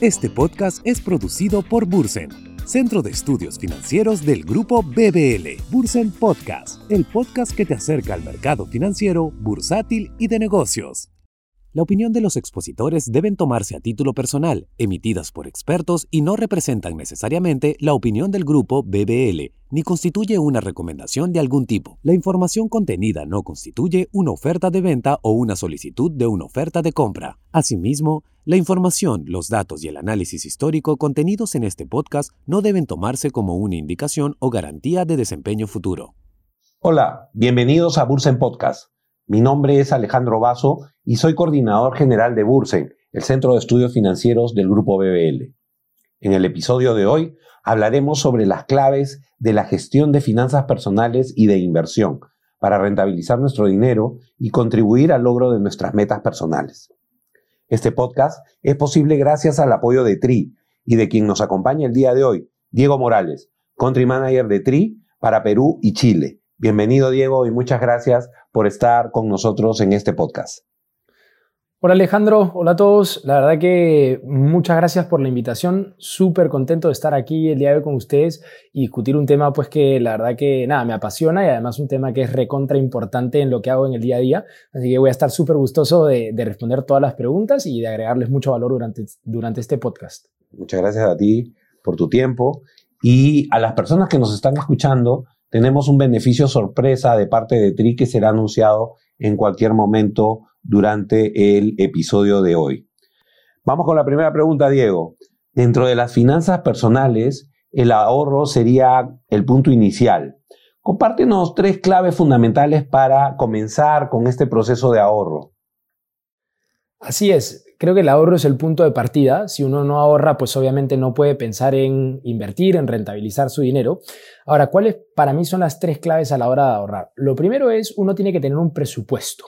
Este podcast es producido por Bursen, Centro de Estudios Financieros del Grupo BBL. Bursen Podcast, el podcast que te acerca al mercado financiero, bursátil y de negocios. La opinión de los expositores deben tomarse a título personal, emitidas por expertos y no representan necesariamente la opinión del grupo BBL, ni constituye una recomendación de algún tipo. La información contenida no constituye una oferta de venta o una solicitud de una oferta de compra. Asimismo, la información, los datos y el análisis histórico contenidos en este podcast no deben tomarse como una indicación o garantía de desempeño futuro. Hola, bienvenidos a Bursen Podcast. Mi nombre es Alejandro Vaso y soy coordinador general de Bursen, el Centro de Estudios Financieros del Grupo BBL. En el episodio de hoy hablaremos sobre las claves de la gestión de finanzas personales y de inversión para rentabilizar nuestro dinero y contribuir al logro de nuestras metas personales. Este podcast es posible gracias al apoyo de TRI y de quien nos acompaña el día de hoy, Diego Morales, Country Manager de TRI para Perú y Chile. Bienvenido Diego y muchas gracias por estar con nosotros en este podcast. Hola Alejandro, hola a todos. La verdad que muchas gracias por la invitación. Súper contento de estar aquí el día de hoy con ustedes y discutir un tema pues que la verdad que nada, me apasiona y además un tema que es recontra importante en lo que hago en el día a día. Así que voy a estar súper gustoso de, de, responder todas las preguntas y de agregarles mucho valor durante, durante este podcast. Muchas gracias a ti por tu tiempo y a las personas que nos están escuchando tenemos un beneficio sorpresa de parte de TRI que será anunciado en cualquier momento durante el episodio de hoy. Vamos con la primera pregunta, Diego. Dentro de las finanzas personales, el ahorro sería el punto inicial. Compártenos tres claves fundamentales para comenzar con este proceso de ahorro. Así es, creo que el ahorro es el punto de partida. Si uno no ahorra, pues obviamente no puede pensar en invertir, en rentabilizar su dinero. Ahora, ¿cuáles para mí son las tres claves a la hora de ahorrar? Lo primero es, uno tiene que tener un presupuesto.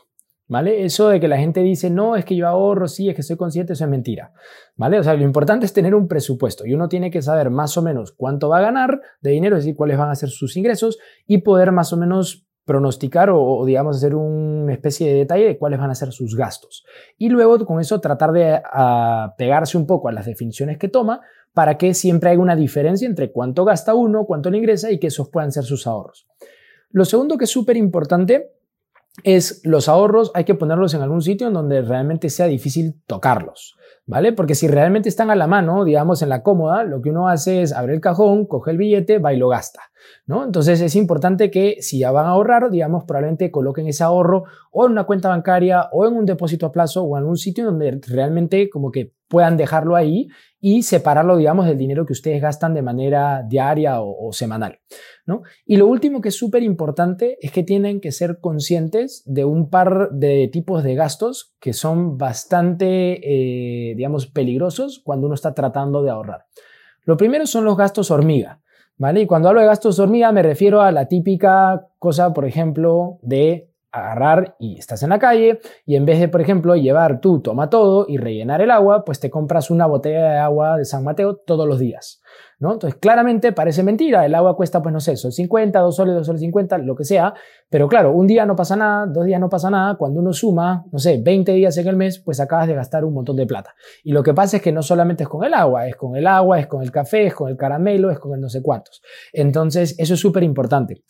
¿Vale? Eso de que la gente dice, no, es que yo ahorro, sí, es que soy consciente, eso es mentira. ¿Vale? O sea, lo importante es tener un presupuesto y uno tiene que saber más o menos cuánto va a ganar de dinero, es decir, cuáles van a ser sus ingresos y poder más o menos pronosticar o, digamos hacer una especie de detalle de cuáles van a ser sus gastos. Y luego con eso tratar de pegarse un poco a las definiciones que toma para que siempre haya una diferencia entre cuánto gasta uno, cuánto le ingresa y que esos puedan ser sus ahorros. Lo segundo que es súper importante es los ahorros hay que ponerlos en algún sitio en donde realmente sea difícil tocarlos. ¿Vale? Porque si realmente están a la mano, digamos, en la cómoda, lo que uno hace es abrir el cajón, coge el billete, va y lo gasta, ¿no? Entonces es importante que si ya van a ahorrar, digamos, probablemente coloquen ese ahorro o en una cuenta bancaria o en un depósito a plazo o en algún sitio donde realmente como que puedan dejarlo ahí y separarlo, digamos, del dinero que ustedes gastan de manera diaria o, semanal. ¿no? Y lo último que es súper importante es que tienen que ser conscientes de un par de tipos de gastos que son bastante, eh, digamos, peligrosos cuando uno está tratando de ahorrar. Lo primero son los gastos hormiga. ¿Vale? Y cuando hablo de gastos hormiga me refiero a la típica cosa, por ejemplo, de agarrar y estás en la calle y en vez de, por ejemplo, llevar tú toma todo y rellenar el agua, pues te compras una botella de agua de San Mateo todos los días, ¿no? Entonces, claramente parece mentira, el agua cuesta, pues no sé, son 50, 2 soles, 2 soles 50, lo que sea, pero claro, un día no pasa nada, dos días no pasa nada, cuando uno suma, no sé, 20 días en el mes, pues acabas de gastar un montón de plata. Y lo que pasa es que no solamente es con el agua, es con el agua, es con el café, es con el caramelo, es con el no sé cuántos. Entonces, eso es súper importante.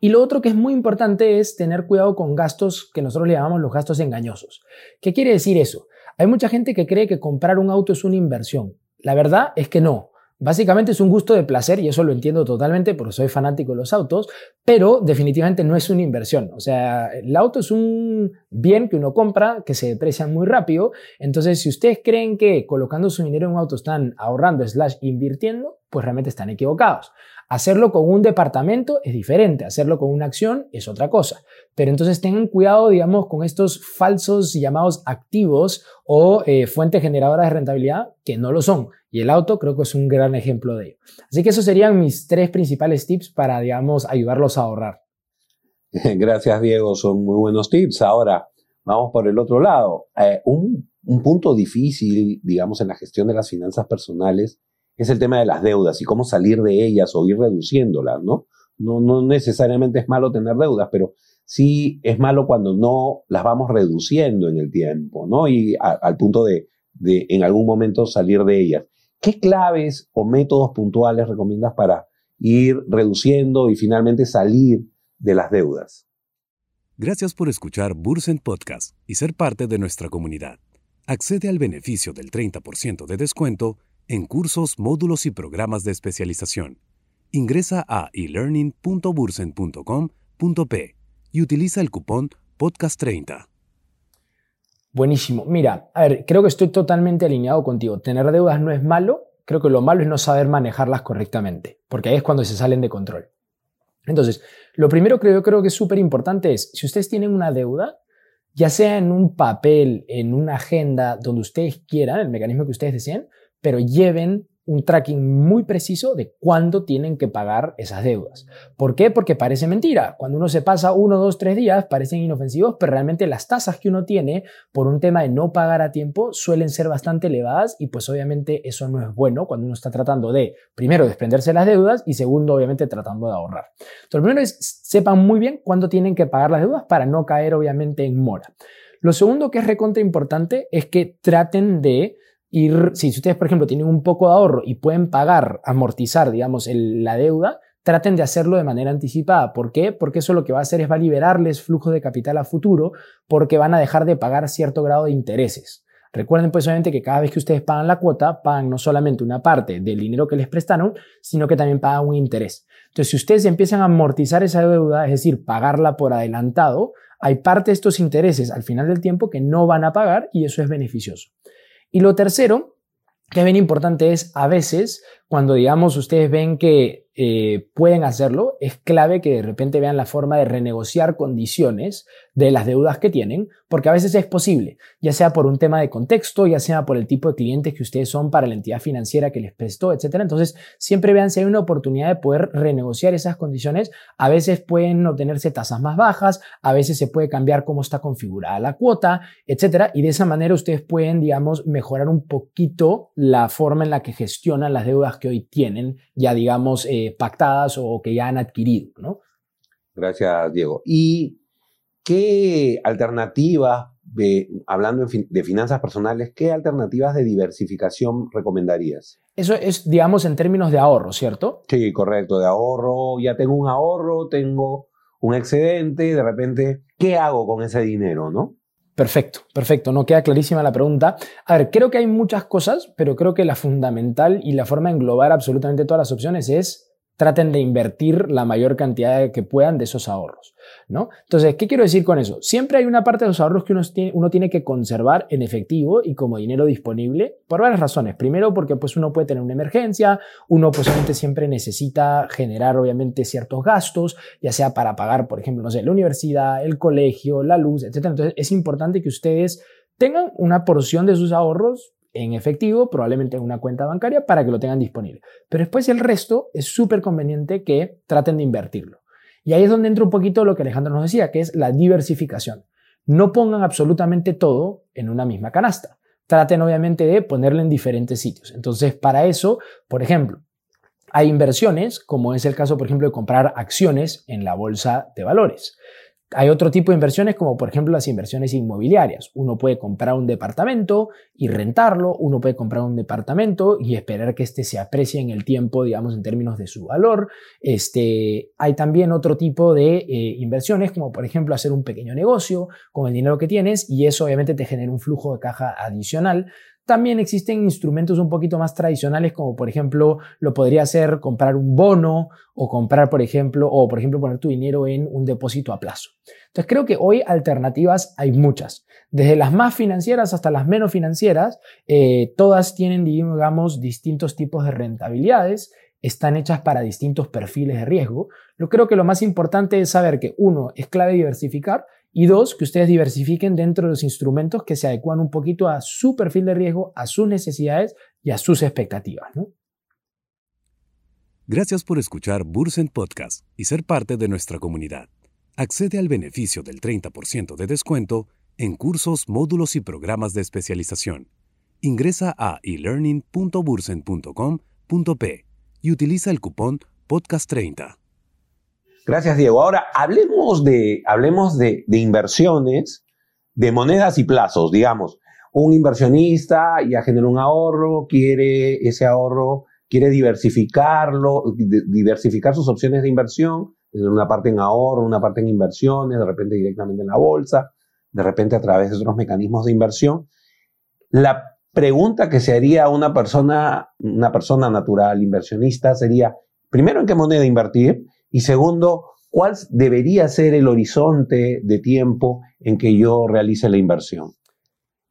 Y lo otro que es muy importante es tener cuidado con gastos que nosotros le llamamos los gastos engañosos. ¿Qué quiere decir eso? Hay mucha gente que cree que comprar un auto es una inversión. La verdad es que no. Básicamente es un gusto de placer y eso lo entiendo totalmente porque soy fanático de los autos, pero definitivamente no es una inversión. O sea, el auto es un bien que uno compra que se deprecia muy rápido. Entonces, si ustedes creen que colocando su dinero en un auto están ahorrando slash invirtiendo, pues realmente están equivocados. Hacerlo con un departamento es diferente, hacerlo con una acción es otra cosa. Pero entonces tengan cuidado, digamos, con estos falsos llamados activos o eh, fuentes generadoras de rentabilidad que no lo son. Y el auto creo que es un gran ejemplo de ello. Así que esos serían mis tres principales tips para, digamos, ayudarlos a ahorrar. Gracias, Diego. Son muy buenos tips. Ahora, vamos por el otro lado. Eh, un, un punto difícil, digamos, en la gestión de las finanzas personales es el tema de las deudas y cómo salir de ellas o ir reduciéndolas, ¿no? No, no necesariamente es malo tener deudas, pero sí es malo cuando no las vamos reduciendo en el tiempo, ¿no? Y al punto de, de en algún momento salir de ellas. ¿Qué claves o métodos puntuales recomiendas para ir reduciendo y finalmente salir de las deudas? Gracias por escuchar Bursen Podcast y ser parte de nuestra comunidad. Accede al beneficio del 30% de descuento en cursos, módulos y programas de especialización. Ingresa a elearning.bursen.com.p y utiliza el cupón Podcast30. Buenísimo. Mira, a ver, creo que estoy totalmente alineado contigo. Tener deudas no es malo, creo que lo malo es no saber manejarlas correctamente, porque ahí es cuando se salen de control. Entonces, lo primero que yo creo que es súper importante es, si ustedes tienen una deuda, ya sea en un papel, en una agenda, donde ustedes quieran, el mecanismo que ustedes deseen, pero lleven un tracking muy preciso de cuándo tienen que pagar esas deudas. ¿Por qué? Porque parece mentira. Cuando uno se pasa uno, dos, tres días, parecen inofensivos, pero realmente las tasas que uno tiene por un tema de no pagar a tiempo suelen ser bastante elevadas y pues obviamente eso no es bueno cuando uno está tratando de, primero, desprenderse de las deudas y segundo, obviamente, tratando de ahorrar. Entonces, lo primero es, sepan muy bien cuándo tienen que pagar las deudas para no caer, obviamente, en mora. Lo segundo que es recontra importante es que traten de si ustedes, por ejemplo, tienen un poco de ahorro y pueden pagar, amortizar, digamos, la deuda, traten de hacerlo de manera anticipada. ¿Por qué? Porque eso lo que va a hacer es va a liberarles flujo de capital a futuro porque van a dejar de pagar cierto grado de intereses. Recuerden pues obviamente que cada vez que ustedes pagan la cuota, pagan no solamente una parte del dinero que les prestaron, sino que también pagan un interés. Entonces, si ustedes empiezan a amortizar esa deuda, es decir, pagarla por adelantado, hay parte de estos intereses al final del tiempo que no van a pagar y eso es beneficioso. Y lo tercero, que es bien importante, es a veces cuando, digamos, ustedes ven que eh, pueden hacerlo, es clave que de repente vean la forma de renegociar condiciones de las deudas que tienen, porque a veces es posible, ya sea por un tema de contexto, ya sea por el tipo de clientes que ustedes son para la entidad financiera que les prestó, etc. Entonces, siempre vean si hay una oportunidad de poder renegociar esas condiciones. A veces pueden obtenerse tasas más bajas, a veces se puede cambiar cómo está configurada la cuota, etc. Y de esa manera ustedes pueden, digamos, mejorar un poquito la forma en la que gestionan las deudas que hoy tienen, ya digamos, eh, pactadas o que ya han adquirido, ¿no? Gracias, Diego. ¿Y qué alternativas, hablando de finanzas personales, qué alternativas de diversificación recomendarías? Eso es, digamos, en términos de ahorro, ¿cierto? Sí, correcto, de ahorro. Ya tengo un ahorro, tengo un excedente, de repente, ¿qué hago con ese dinero, no? Perfecto, perfecto. No queda clarísima la pregunta. A ver, creo que hay muchas cosas, pero creo que la fundamental y la forma de englobar absolutamente todas las opciones es traten de invertir la mayor cantidad que puedan de esos ahorros, ¿no? Entonces, ¿qué quiero decir con eso? Siempre hay una parte de los ahorros que uno tiene, uno tiene que conservar en efectivo y como dinero disponible por varias razones. Primero, porque pues uno puede tener una emergencia, uno pues siempre necesita generar obviamente ciertos gastos, ya sea para pagar, por ejemplo, no sé, la universidad, el colegio, la luz, etc. Entonces, es importante que ustedes tengan una porción de sus ahorros en efectivo, probablemente en una cuenta bancaria, para que lo tengan disponible. Pero después el resto es súper conveniente que traten de invertirlo. Y ahí es donde entra un poquito lo que Alejandro nos decía, que es la diversificación. No pongan absolutamente todo en una misma canasta. Traten obviamente de ponerlo en diferentes sitios. Entonces, para eso, por ejemplo, hay inversiones, como es el caso, por ejemplo, de comprar acciones en la bolsa de valores. Hay otro tipo de inversiones como por ejemplo las inversiones inmobiliarias. Uno puede comprar un departamento y rentarlo, uno puede comprar un departamento y esperar que éste se aprecie en el tiempo, digamos, en términos de su valor. Este, hay también otro tipo de eh, inversiones como por ejemplo hacer un pequeño negocio con el dinero que tienes y eso obviamente te genera un flujo de caja adicional. También existen instrumentos un poquito más tradicionales, como por ejemplo lo podría ser comprar un bono o comprar, por ejemplo, o por ejemplo poner tu dinero en un depósito a plazo. Entonces creo que hoy alternativas hay muchas, desde las más financieras hasta las menos financieras, eh, todas tienen, digamos, distintos tipos de rentabilidades están hechas para distintos perfiles de riesgo. Yo creo que lo más importante es saber que uno, es clave diversificar y dos, que ustedes diversifiquen dentro de los instrumentos que se adecuan un poquito a su perfil de riesgo, a sus necesidades y a sus expectativas. Gracias por escuchar Bursen Podcast y ser parte de nuestra comunidad. Accede al beneficio del 30% de descuento en cursos, módulos y programas de especialización. Ingresa a elearning.bursen.com.p y utiliza el cupón podcast30. Gracias, Diego. Ahora, hablemos de, hablemos de, inversiones, de monedas y plazos, digamos. Un inversionista ya generó un ahorro, quiere ese ahorro, quiere diversificarlo, diversificar sus opciones de inversión, una parte en ahorro, una parte en inversiones, de repente directamente en la bolsa, de repente a través de otros mecanismos de inversión. La pregunta que se haría a una persona, una persona natural inversionista sería, primero, ¿en qué moneda invertir? Y segundo, ¿cuál debería ser el horizonte de tiempo en que yo realice la inversión?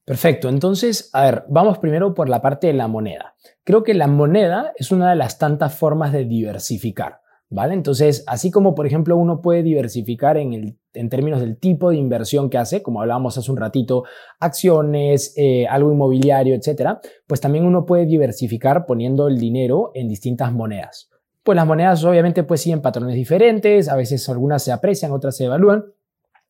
Perfecto, entonces, a ver, vamos primero por la parte de la moneda. Creo que la moneda es una de las tantas formas de diversificar. ¿Vale? Entonces, así como por ejemplo uno puede diversificar en, términos del tipo de inversión que hace, como hablábamos hace un ratito, acciones, eh, algo inmobiliario, etcétera, pues también uno puede diversificar poniendo el dinero en distintas monedas. Pues las monedas obviamente pues siguen patrones diferentes, a veces algunas se aprecian, otras se evalúan,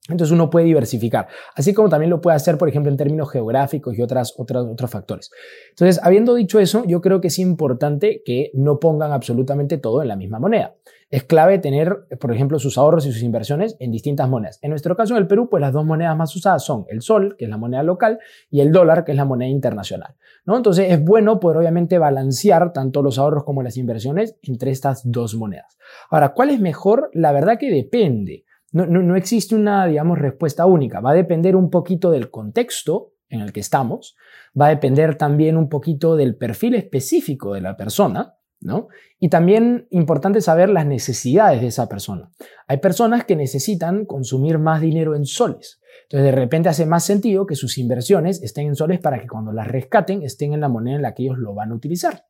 entonces uno puede diversificar, así como también lo puede hacer, por ejemplo, en términos geográficos y otras, otras, otros factores. Entonces, habiendo dicho eso, yo creo que es importante que no pongan absolutamente todo en la misma moneda. Es clave tener, por ejemplo, sus ahorros y sus inversiones en distintas monedas. En nuestro caso, en el Perú, pues las dos monedas más usadas son el sol, que es la moneda local, y el dólar, que es la moneda internacional. ¿no? Entonces, es bueno poder obviamente balancear tanto los ahorros como las inversiones entre estas dos monedas. Ahora, ¿cuál es mejor? La verdad que depende. No, existe una, digamos, respuesta única. Va a depender un poquito del contexto en el que estamos, va a depender también un poquito del perfil específico de la persona, ¿no? Y también importante saber las necesidades de esa persona. Hay personas que necesitan consumir más dinero en soles. Entonces, de repente hace más sentido que sus inversiones estén en soles para que cuando las rescaten estén en la moneda en la que ellos lo van a utilizar.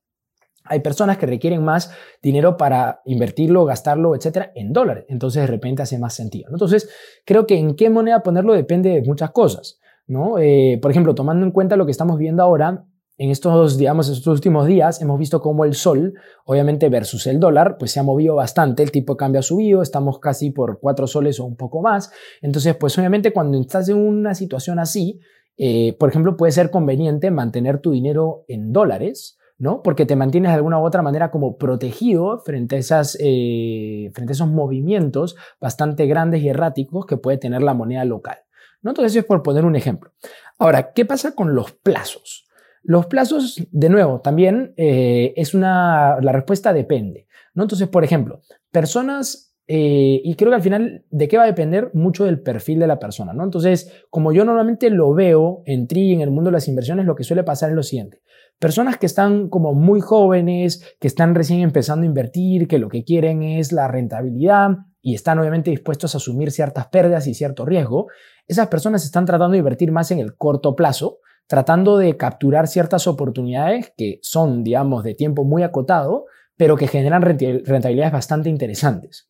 Hay personas que requieren más dinero para invertirlo, gastarlo, etcétera, en dólares. Entonces, de repente hace más sentido. Entonces, creo que en qué moneda ponerlo depende de muchas cosas. ¿no? Eh, por ejemplo, tomando en cuenta lo que estamos viendo ahora, en estos, digamos, estos últimos días hemos visto cómo el sol, obviamente versus el dólar, pues se ha movido bastante, el tipo de cambio ha subido, estamos casi por cuatro soles o un poco más. Entonces, pues obviamente cuando estás en una situación así, eh, por ejemplo, puede ser conveniente mantener tu dinero en dólares ¿no? Porque te mantienes de alguna u otra manera como protegido frente a, esas, eh, frente a esos movimientos bastante grandes y erráticos que puede tener la moneda local. ¿no? Entonces, es por poner un ejemplo. Ahora, ¿qué pasa con los plazos? Los plazos, de nuevo, también eh, es una, la respuesta depende. ¿no? Entonces, por ejemplo, personas eh, y creo que al final, ¿de qué va a depender? Mucho del perfil de la persona, ¿no? Entonces, como yo normalmente lo veo en TRI, en el mundo de las inversiones, lo que suele pasar es lo siguiente. Personas que están como muy jóvenes, que están recién empezando a invertir, que lo que quieren es la rentabilidad y están obviamente dispuestos a asumir ciertas pérdidas y cierto riesgo, esas personas están tratando de invertir más en el corto plazo, tratando de capturar ciertas oportunidades que son, digamos, de tiempo muy acotado, pero que generan rentabilidades bastante interesantes.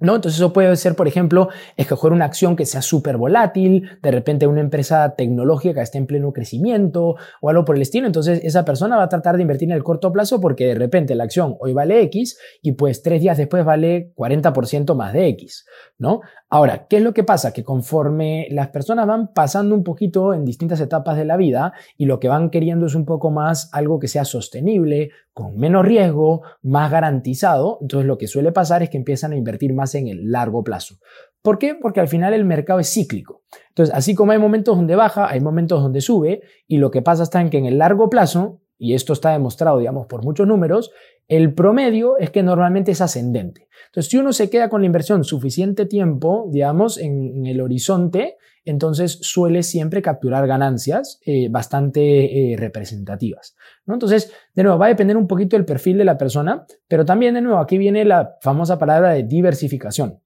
¿No? Entonces eso puede ser, por ejemplo, escoger una acción que sea súper volátil, de repente una empresa tecnológica que esté en pleno crecimiento o algo por el estilo. Entonces esa persona va a tratar de invertir en el corto plazo porque de repente la acción hoy vale X y pues tres días después vale 40% más de X, ¿no? Ahora, ¿qué es lo que pasa? Que conforme las personas van pasando un poquito en distintas etapas de la vida y lo que van queriendo es un poco más algo que sea sostenible, con menos riesgo, más garantizado, entonces lo que suele pasar es que empiezan a invertir más en el largo plazo. ¿Por qué? Porque al final el mercado es cíclico. Entonces, así como hay momentos donde baja, hay momentos donde sube, y lo que pasa está en que en el largo plazo, y esto está demostrado, digamos, por muchos números, el promedio es que normalmente es ascendente. Entonces, si uno se queda con la inversión suficiente tiempo, digamos, en, el horizonte, entonces suele siempre capturar ganancias eh, bastante eh, representativas. Entonces, de nuevo, va a depender un poquito del perfil de la persona, pero también, de nuevo, aquí viene la famosa palabra de diversificación.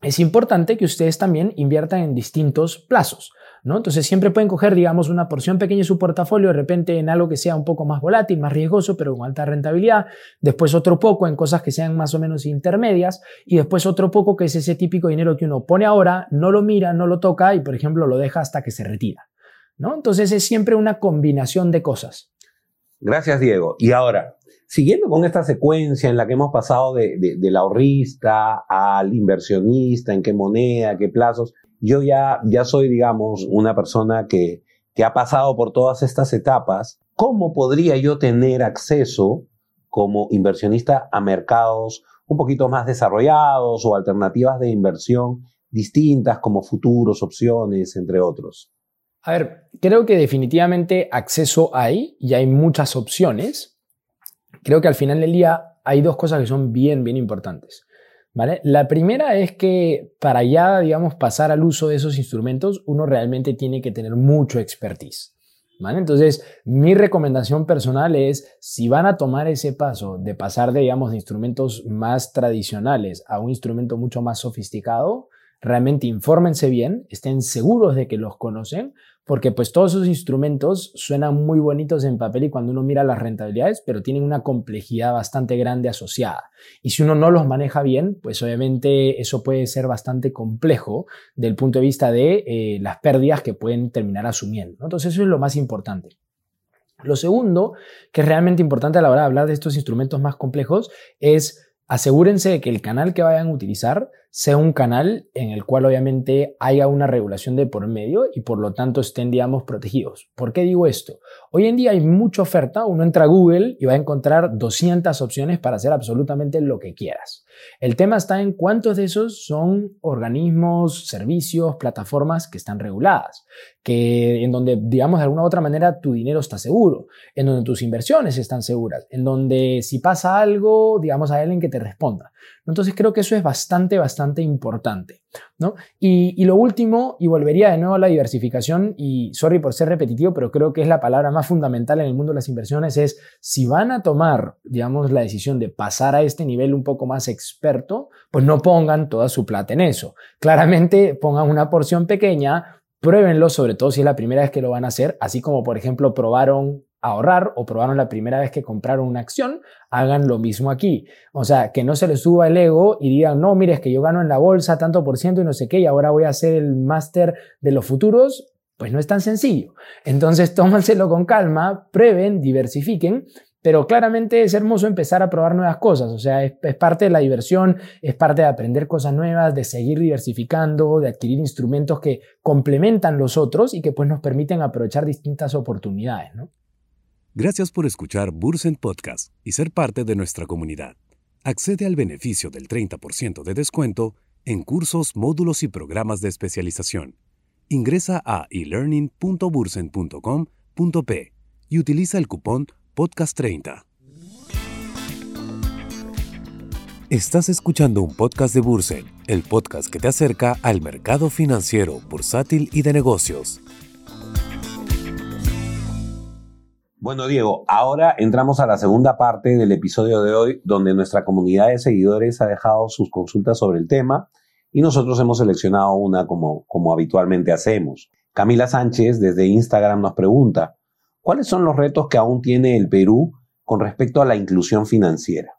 Es importante que ustedes también inviertan en distintos plazos. Entonces siempre pueden coger, digamos, una porción pequeña de su portafolio de repente en algo que sea un poco más volátil, más riesgoso, pero con alta rentabilidad, después otro poco en cosas que sean más o menos intermedias y después otro poco que es ese típico dinero que uno pone ahora, no lo mira, no lo toca y, por ejemplo, lo deja hasta que se retira, ¿no? Entonces es siempre una combinación de cosas. Gracias, Diego. Y ahora, siguiendo con esta secuencia en la que hemos pasado de, del ahorrista al inversionista, en qué moneda, qué plazos, yo ya, ya soy, digamos, una persona que, que ha pasado por todas estas etapas. ¿Cómo podría yo tener acceso como inversionista a mercados un poquito más desarrollados o alternativas de inversión distintas como futuros, opciones, entre otros? A ver, creo que definitivamente acceso hay y hay muchas opciones. Creo que al final del día hay dos cosas que son bien, bien importantes. La primera es que para ya, digamos, pasar al uso de esos instrumentos, uno realmente tiene que tener mucho expertise. ¿Vale? Entonces, mi recomendación personal es, si van a tomar ese paso de pasar, de, digamos, de instrumentos más tradicionales a un instrumento mucho más sofisticado, realmente infórmense bien, estén seguros de que los conocen, porque pues todos esos instrumentos suenan muy bonitos en papel y cuando uno mira las rentabilidades, pero tienen una complejidad bastante grande asociada. Y si uno no los maneja bien, pues obviamente eso puede ser bastante complejo del punto de vista de eh, las pérdidas que pueden terminar asumiendo. Entonces eso es lo más importante. Lo segundo, que es realmente importante a la hora de hablar de estos instrumentos más complejos, es asegúrense de que el canal que vayan a utilizar sea un canal en el cual obviamente haya una regulación de por medio y por lo tanto estén, digamos, protegidos. ¿Por qué digo esto? Hoy en día hay mucha oferta, uno entra a Google y va a encontrar 200 opciones para hacer absolutamente lo que quieras. El tema está en cuántos de esos son organismos, servicios, plataformas que están reguladas, que en donde, digamos, de alguna u otra manera tu dinero está seguro, en donde tus inversiones están seguras, en donde si pasa algo, digamos, hay alguien que te responda. Entonces creo que eso es bastante, bastante importante. ¿no? Y, lo último, y volvería de nuevo a la diversificación, y sorry por ser repetitivo, pero creo que es la palabra más fundamental en el mundo de las inversiones, es si van a tomar, digamos, la decisión de pasar a este nivel un poco más experto, pues no pongan toda su plata en eso. Claramente pongan una porción pequeña, pruébenlo, sobre todo si es la primera vez que lo van a hacer, así como por ejemplo probaron ahorrar o probaron la primera vez que compraron una acción, hagan lo mismo aquí. O sea, que no se les suba el ego y digan, no, mire, es que yo gano en la bolsa tanto por ciento y no sé qué, y ahora voy a hacer el máster de los futuros. Pues no es tan sencillo. Entonces, tómanselo con calma, prueben, diversifiquen, pero claramente es hermoso empezar a probar nuevas cosas, o sea, es, parte de la diversión, es parte de aprender cosas nuevas, de seguir diversificando, de adquirir instrumentos que complementan los otros y que pues nos permiten aprovechar distintas oportunidades, ¿no? Gracias por escuchar Bursen Podcast y ser parte de nuestra comunidad. Accede al beneficio del 30% de descuento en cursos, módulos y programas de especialización. Ingresa a elearning.bursen.com.p y utiliza el cupón Podcast30. Estás escuchando un podcast de Bursen, el podcast que te acerca al mercado financiero, bursátil y de negocios. Bueno, Diego, ahora entramos a la segunda parte del episodio de hoy, donde nuestra comunidad de seguidores ha dejado sus consultas sobre el tema y nosotros hemos seleccionado una como, como habitualmente hacemos. Camila Sánchez desde Instagram nos pregunta, ¿cuáles son los retos que aún tiene el Perú con respecto a la inclusión financiera?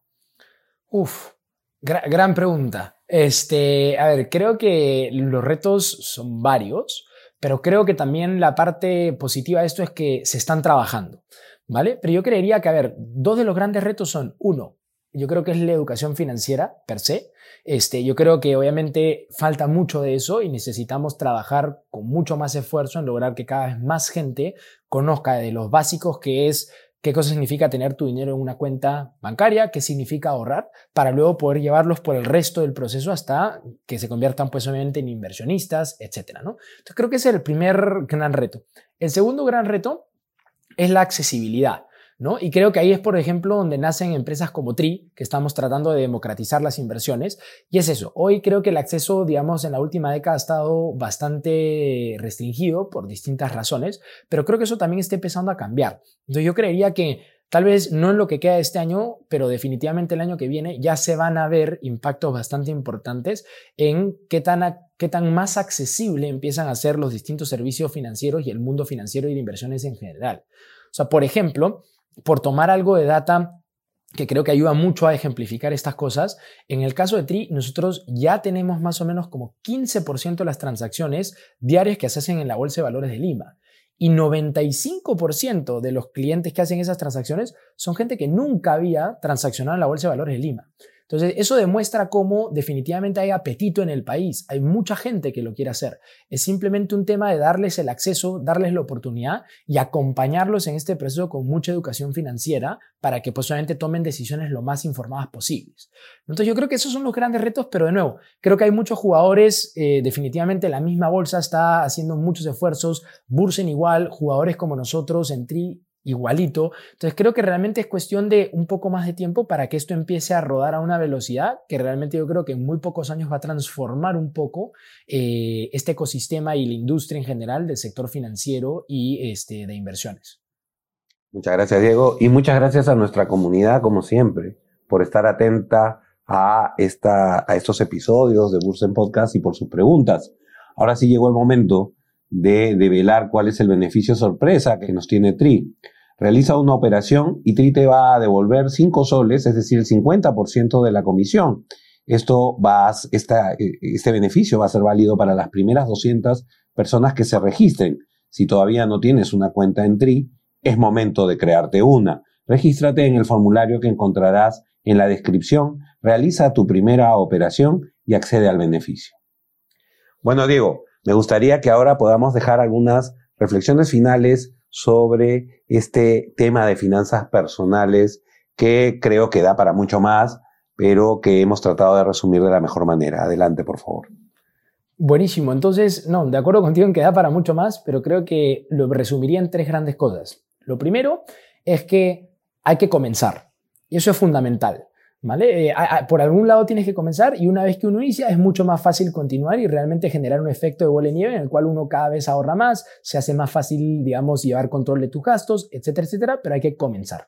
Uf, gran pregunta. Este, a ver, creo que los retos son varios. Pero creo que también la parte positiva de esto es que se están trabajando, ¿vale? Pero yo creería que, a ver, dos de los grandes retos son, uno, yo creo que es la educación financiera per se. Este, yo creo que obviamente falta mucho de eso y necesitamos trabajar con mucho más esfuerzo en lograr que cada vez más gente conozca de los básicos que es qué cosa significa tener tu dinero en una cuenta bancaria, qué significa ahorrar, para luego poder llevarlos por el resto del proceso hasta que se conviertan pues obviamente en inversionistas, etcétera, ¿no? Entonces creo que ese es el primer gran reto. El segundo gran reto es la accesibilidad. Y creo que ahí es, por ejemplo, donde nacen empresas como TRI, que estamos tratando de democratizar las inversiones. Y es eso, hoy creo que el acceso, digamos, en la última década ha estado bastante restringido por distintas razones, pero creo que eso también está empezando a cambiar. Entonces yo creería que Tal vez no en lo que queda este año, pero definitivamente el año que viene ya se van a ver impactos bastante importantes en qué tan, qué tan más accesible empiezan a ser los distintos servicios financieros y el mundo financiero y de inversiones en general. O sea, por ejemplo, por tomar algo de data que creo que ayuda mucho a ejemplificar estas cosas. En el caso de TRI, nosotros ya tenemos más o menos como 15% de las transacciones diarias que se hacen en la Bolsa de Valores de Lima. Y 95% de los clientes que hacen esas transacciones son gente que nunca había transaccionado en la Bolsa de Valores de Lima. Entonces, eso demuestra cómo definitivamente hay apetito en el país. Hay mucha gente que lo quiere hacer. Es simplemente un tema de darles el acceso, darles la oportunidad y acompañarlos en este proceso con mucha educación financiera para que posiblemente tomen decisiones lo más informadas posibles. Entonces, yo creo que esos son los grandes retos, pero de nuevo, creo que hay muchos jugadores, eh, definitivamente la misma bolsa está haciendo muchos esfuerzos, Bursen igual, jugadores como nosotros en Tri igualito. Entonces creo que realmente es cuestión de un poco más de tiempo para que esto empiece a rodar a una velocidad que realmente yo creo que en muy pocos años va a transformar un poco eh, este ecosistema y la industria en general del sector financiero y este, de inversiones. Muchas gracias Diego y muchas gracias a nuestra comunidad como siempre por estar atenta a, esta, a estos episodios de Bursen Podcast y por sus preguntas. Ahora sí llegó el momento de develar cuál es el beneficio sorpresa que nos tiene TRI. Realiza una operación y TRI te va a devolver 5 soles, es decir, el 50% de la comisión. Esto va esta, este beneficio va a ser válido para las primeras 200 personas que se registren. Si todavía no tienes una cuenta en TRI, es momento de crearte una. Regístrate en el formulario que encontrarás en la descripción, realiza tu primera operación y accede al beneficio. Bueno, Diego, me gustaría que ahora podamos dejar algunas reflexiones finales sobre este tema de finanzas personales que creo que da para mucho más, pero que hemos tratado de resumir de la mejor manera. Adelante, por favor. Buenísimo. Entonces, no, de acuerdo contigo en que da para mucho más, pero creo que lo resumiría en tres grandes cosas. Lo primero es que hay que comenzar. Y eso es fundamental. ¿Vale? Eh, por algún lado tienes que comenzar y una vez que uno inicia es mucho más fácil continuar y realmente generar un efecto de bola de nieve en el cual uno cada vez ahorra más, se hace más fácil, digamos, llevar control de tus gastos, etcétera, etcétera, pero hay que comenzar.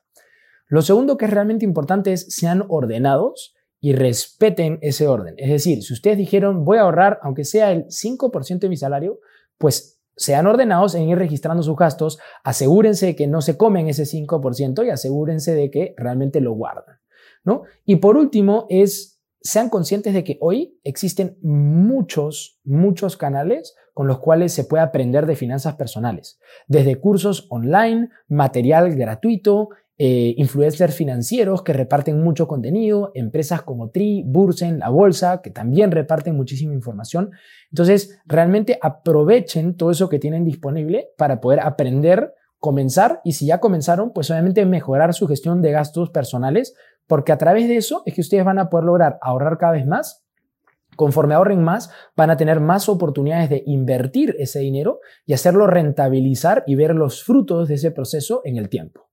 Lo segundo que es realmente importante es sean ordenados y respeten ese orden. Es decir, si ustedes dijeron voy a ahorrar aunque sea el 5% de mi salario, pues sean ordenados en ir registrando sus gastos, asegúrense de que no se comen ese 5% y asegúrense de que realmente lo guardan. Y por último es, sean conscientes de que hoy existen muchos, muchos canales con los cuales se puede aprender de finanzas personales, desde cursos online, material gratuito, eh, influencers financieros que reparten mucho contenido, empresas como Tri, Bursen, La Bolsa, que también reparten muchísima información. Entonces, realmente aprovechen todo eso que tienen disponible para poder aprender, comenzar y si ya comenzaron, pues obviamente mejorar su gestión de gastos personales porque a través de eso es que ustedes van a poder lograr ahorrar cada vez más. Conforme ahorren más, van a tener más oportunidades de invertir ese dinero y hacerlo rentabilizar y ver los frutos de ese proceso en el tiempo.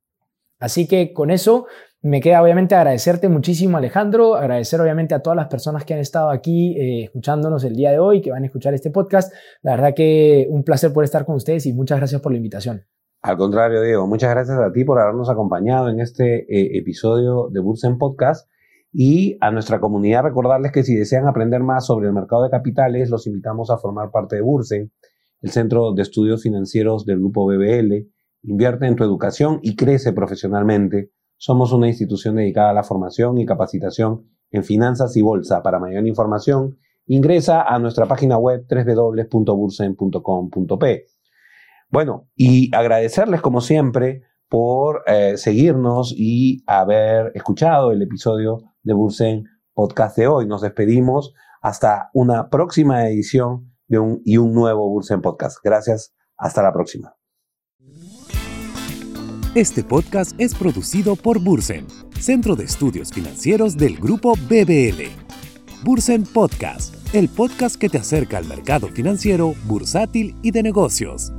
Así que con eso me queda obviamente agradecerte muchísimo Alejandro, agradecer obviamente a todas las personas que han estado aquí eh, escuchándonos el día de hoy, que van a escuchar este podcast. La verdad que un placer por estar con ustedes y muchas gracias por la invitación. Al contrario, Diego, muchas gracias a ti por habernos acompañado en este eh, episodio de Bursen Podcast y a nuestra comunidad recordarles que si desean aprender más sobre el mercado de capitales, los invitamos a formar parte de Bursen, el Centro de Estudios Financieros del Grupo BBL. Invierte en tu educación y crece profesionalmente. Somos una institución dedicada a la formación y capacitación en finanzas y bolsa. Para mayor información, ingresa a nuestra página web www.bursen.com.p. Bueno, y agradecerles como siempre por eh, seguirnos y haber escuchado el episodio de Bursen Podcast de hoy. Nos despedimos hasta una próxima edición de un, y un nuevo Bursen Podcast. Gracias, hasta la próxima. Este podcast es producido por Bursen, Centro de Estudios Financieros del Grupo BBL. Bursen Podcast, el podcast que te acerca al mercado financiero, bursátil y de negocios.